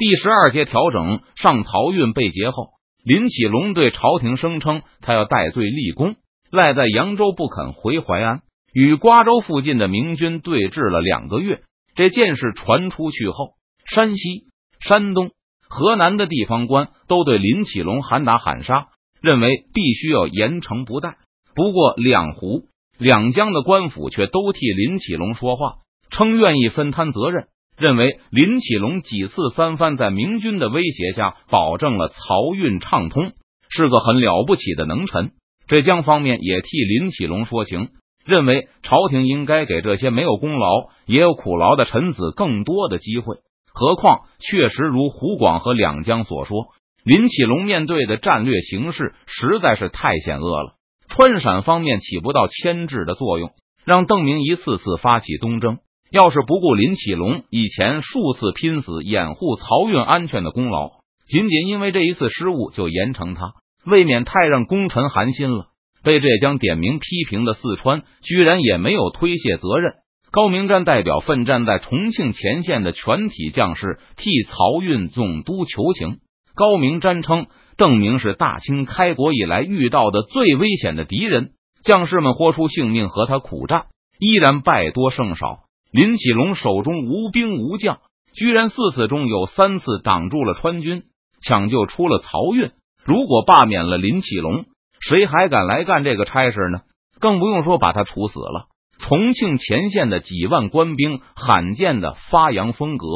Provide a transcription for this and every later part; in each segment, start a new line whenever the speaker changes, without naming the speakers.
第十二节调整上漕运被劫后，林启龙对朝廷声称他要戴罪立功，赖在扬州不肯回淮安，与瓜州附近的明军对峙了两个月。这件事传出去后，山西、山东、河南的地方官都对林启龙喊打喊杀，认为必须要严惩不贷。不过两湖。两江的官府却都替林启龙说话，称愿意分摊责任，认为林启龙几次三番在明军的威胁下保证了漕运畅通，是个很了不起的能臣。浙江方面也替林启龙说情，认为朝廷应该给这些没有功劳也有苦劳的臣子更多的机会。何况确实如湖广和两江所说，林启龙面对的战略形势实在是太险恶了。川陕方面起不到牵制的作用，让邓明一次次发起东征。要是不顾林启龙以前数次拼死掩护漕运安全的功劳，仅仅因为这一次失误就严惩他，未免太让功臣寒心了。被浙江点名批评的四川，居然也没有推卸责任。高明瞻代表奋战在重庆前线的全体将士，替漕运总督求情。高明瞻称。邓明是大清开国以来遇到的最危险的敌人，将士们豁出性命和他苦战，依然败多胜少。林启龙手中无兵无将，居然四次中有三次挡住了川军，抢救出了漕运。如果罢免了林启龙，谁还敢来干这个差事呢？更不用说把他处死了。重庆前线的几万官兵罕见的发扬风格，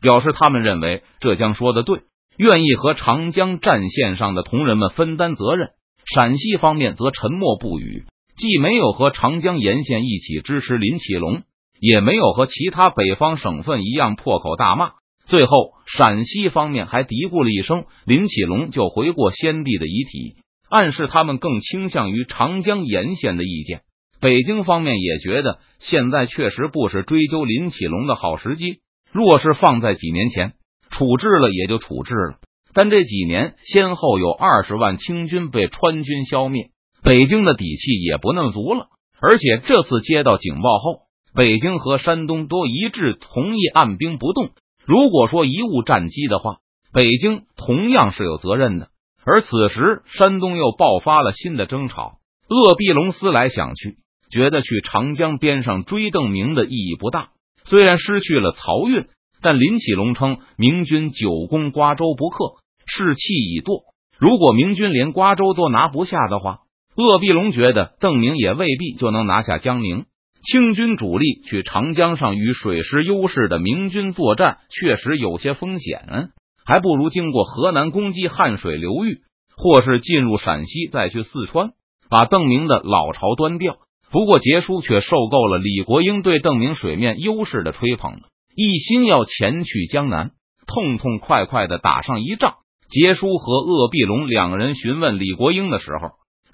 表示他们认为浙江说的对。愿意和长江战线上的同仁们分担责任，陕西方面则沉默不语，既没有和长江沿线一起支持林启龙，也没有和其他北方省份一样破口大骂。最后，陕西方面还嘀咕了一声：“林启龙就回过先帝的遗体，暗示他们更倾向于长江沿线的意见。”北京方面也觉得现在确实不是追究林启龙的好时机。若是放在几年前，处置了也就处置了，但这几年先后有二十万清军被川军消灭，北京的底气也不那么足了。而且这次接到警报后，北京和山东都一致同意按兵不动。如果说贻误战机的话，北京同样是有责任的。而此时山东又爆发了新的争吵，鄂必隆思来想去，觉得去长江边上追邓明的意义不大。虽然失去了漕运。但林启龙称明军久攻瓜州不克，士气已堕。如果明军连瓜州都拿不下的话，鄂必龙觉得邓明也未必就能拿下江宁。清军主力去长江上与水师优势的明军作战，确实有些风险，还不如经过河南攻击汉水流域，或是进入陕西再去四川，把邓明的老巢端掉。不过杰叔却受够了李国英对邓明水面优势的吹捧。一心要前去江南，痛痛快快的打上一仗。杰叔和鄂必龙两人询问李国英的时候，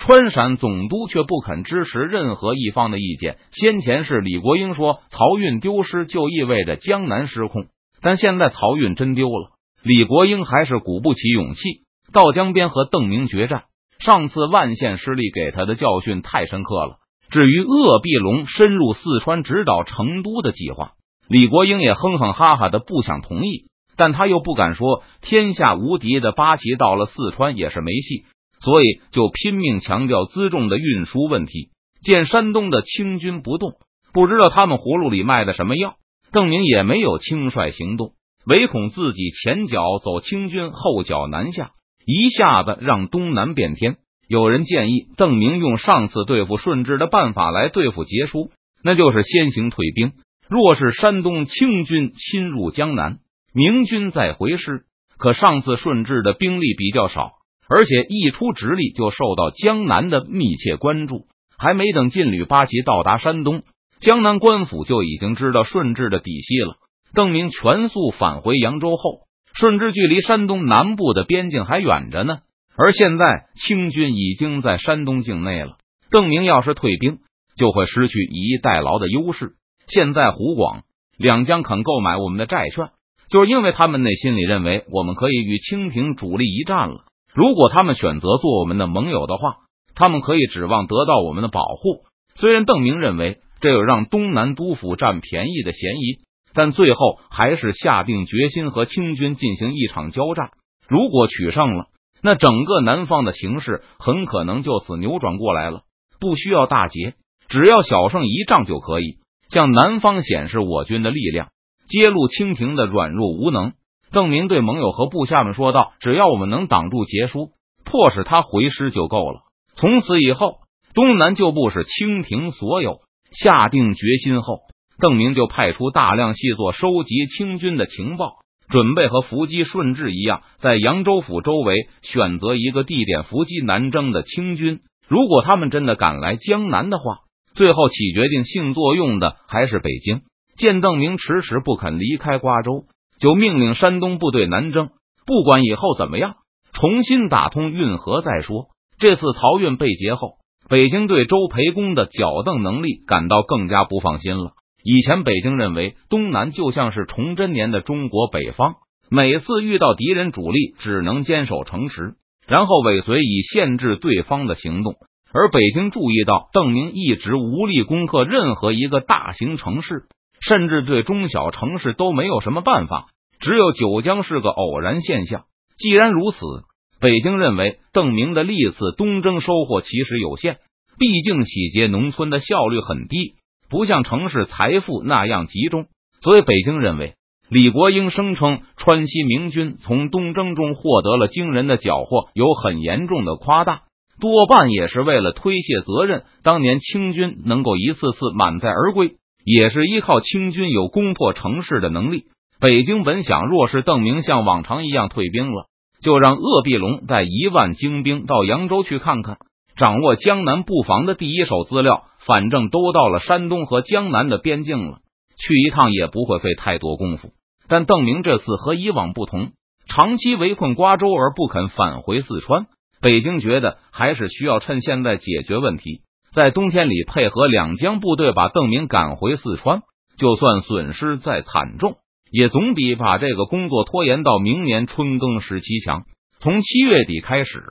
川陕总督却不肯支持任何一方的意见。先前是李国英说漕运丢失就意味着江南失控，但现在漕运真丢了，李国英还是鼓不起勇气到江边和邓明决战。上次万县失利给他的教训太深刻了。至于鄂必龙深入四川直捣成都的计划。李国英也哼哼哈哈的不想同意，但他又不敢说天下无敌的八旗到了四川也是没戏，所以就拼命强调辎重的运输问题。见山东的清军不动，不知道他们葫芦里卖的什么药，邓明也没有轻率行动，唯恐自己前脚走清军，后脚南下，一下子让东南变天。有人建议邓明用上次对付顺治的办法来对付杰叔，那就是先行退兵。若是山东清军侵入江南，明军再回师。可上次顺治的兵力比较少，而且一出直隶就受到江南的密切关注。还没等劲旅八旗到达山东，江南官府就已经知道顺治的底细了。邓明全速返回扬州后，顺治距离山东南部的边境还远着呢。而现在清军已经在山东境内了，邓明要是退兵，就会失去以逸待劳的优势。现在湖广两江肯购买我们的债券，就是因为他们内心里认为我们可以与清廷主力一战了。如果他们选择做我们的盟友的话，他们可以指望得到我们的保护。虽然邓明认为这有让东南督府占便宜的嫌疑，但最后还是下定决心和清军进行一场交战。如果取胜了，那整个南方的形势很可能就此扭转过来了。不需要大捷，只要小胜一仗就可以向南方显示我军的力量，揭露清廷的软弱无能。邓明对盟友和部下们说道：“只要我们能挡住杰叔，迫使他回师就够了。从此以后，东南旧部是清廷所有。”下定决心后，邓明就派出大量细作收集清军的情报，准备和伏击顺治一样，在扬州府周围选择一个地点伏击南征的清军。如果他们真的赶来江南的话，最后起决定性作用的还是北京。见邓明迟迟不肯离开瓜州，就命令山东部队南征，不管以后怎么样，重新打通运河再说。这次漕运被劫后，北京对周培公的剿邓能力感到更加不放心了。以前北京认为东南就像是崇祯年的中国北方，每次遇到敌人主力，只能坚守城池。然后尾随以限制对方的行动，而北京注意到邓明一直无力攻克任何一个大型城市，甚至对中小城市都没有什么办法，只有九江是个偶然现象。既然如此，北京认为邓明的历次东征收获其实有限，毕竟洗劫农村的效率很低，不像城市财富那样集中，所以北京认为。李国英声称，川西明军从东征中获得了惊人的缴获，有很严重的夸大，多半也是为了推卸责任。当年清军能够一次次满载而归，也是依靠清军有攻破城市的能力。北京本想，若是邓明像往常一样退兵了，就让鄂必龙带一万精兵到扬州去看看，掌握江南布防的第一手资料。反正都到了山东和江南的边境了。去一趟也不会费太多功夫，但邓明这次和以往不同，长期围困瓜州而不肯返回四川。北京觉得还是需要趁现在解决问题，在冬天里配合两江部队把邓明赶回四川，就算损失再惨重，也总比把这个工作拖延到明年春耕时期强。从七月底开始，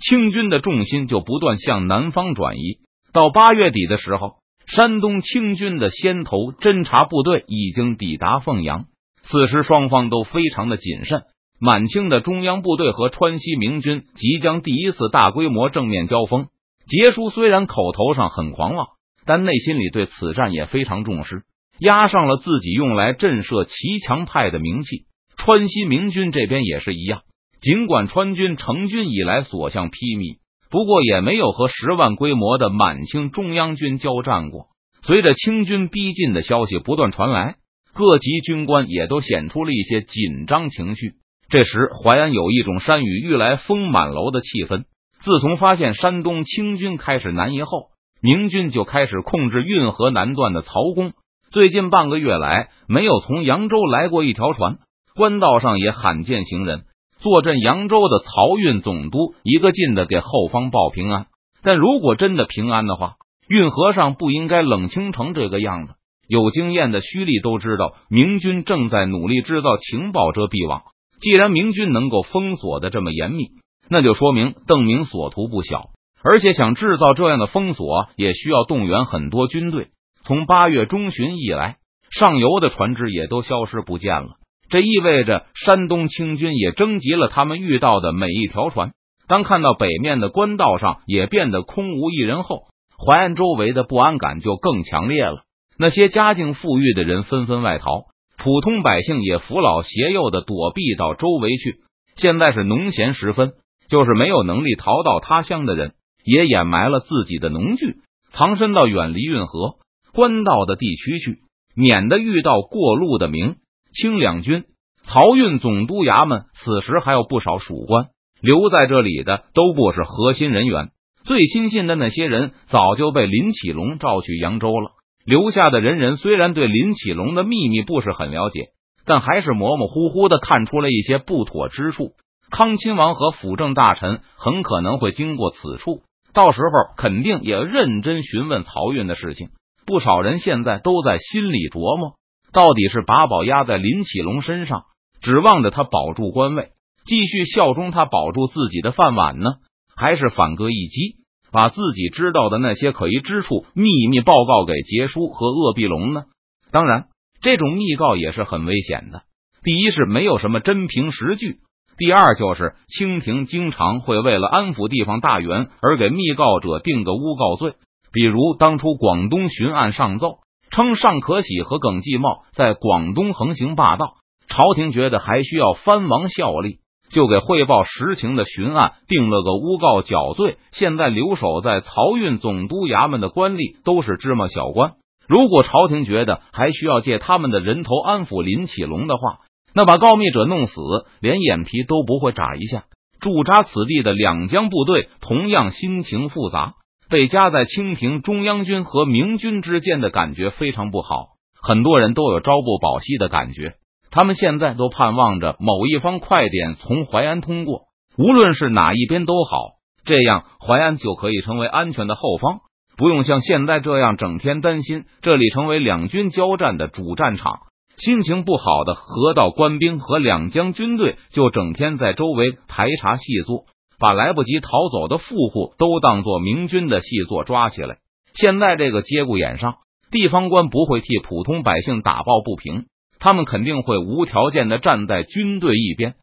清军的重心就不断向南方转移，到八月底的时候。山东清军的先头侦察部队已经抵达凤阳，此时双方都非常的谨慎。满清的中央部队和川西明军即将第一次大规模正面交锋。杰叔虽然口头上很狂妄，但内心里对此战也非常重视，压上了自己用来震慑骑墙派的名气。川西明军这边也是一样，尽管川军成军以来所向披靡。不过也没有和十万规模的满清中央军交战过。随着清军逼近的消息不断传来，各级军官也都显出了一些紧张情绪。这时，淮安有一种山雨欲来风满楼的气氛。自从发现山东清军开始南移后，明军就开始控制运河南段的曹公。最近半个月来，没有从扬州来过一条船，官道上也罕见行人。坐镇扬州的漕运总督一个劲的给后方报平安，但如果真的平安的话，运河上不应该冷清成这个样子。有经验的胥吏都知道，明军正在努力制造情报遮蔽网。既然明军能够封锁的这么严密，那就说明邓明所图不小，而且想制造这样的封锁，也需要动员很多军队。从八月中旬以来，上游的船只也都消失不见了。这意味着山东清军也征集了他们遇到的每一条船。当看到北面的官道上也变得空无一人后，淮安周围的不安感就更强烈了。那些家境富裕的人纷纷外逃，普通百姓也扶老携幼的躲避到周围去。现在是农闲时分，就是没有能力逃到他乡的人，也掩埋了自己的农具，藏身到远离运河官道的地区去，免得遇到过路的明。清两军漕运总督衙门此时还有不少属官留在这里的都不是核心人员，最亲信的那些人早就被林启龙召去扬州了。留下的人人虽然对林启龙的秘密不是很了解，但还是模模糊糊的看出了一些不妥之处。康亲王和辅政大臣很可能会经过此处，到时候肯定也认真询问漕运的事情。不少人现在都在心里琢磨。到底是把宝压在林启龙身上，指望着他保住官位，继续效忠他，保住自己的饭碗呢？还是反戈一击，把自己知道的那些可疑之处秘密报告给杰叔和鄂必龙呢？当然，这种密告也是很危险的。第一是没有什么真凭实据，第二就是清廷经常会为了安抚地方大员而给密告者定个诬告罪。比如当初广东巡案上奏称尚可喜和耿继茂在广东横行霸道，朝廷觉得还需要藩王效力。就给汇报实情的巡案定了个诬告缴罪。现在留守在漕运总督衙门的官吏都是芝麻小官，如果朝廷觉得还需要借他们的人头安抚林启龙的话，那把告密者弄死，连眼皮都不会眨一下。驻扎此地的两江部队同样心情复杂，被夹在清廷中央军和明军之间的感觉非常不好，很多人都有朝不保夕的感觉。他们现在都盼望着某一方快点从淮安通过，无论是哪一边都好，这样淮安就可以成为安全的后方，不用像现在这样整天担心这里成为两军交战的主战场。心情不好的河道官兵和两江军队就整天在周围排查细作，把来不及逃走的富户都当做明军的细作抓起来。现在这个节骨眼上，地方官不会替普通百姓打抱不平。他们肯定会无条件的站在军队一边，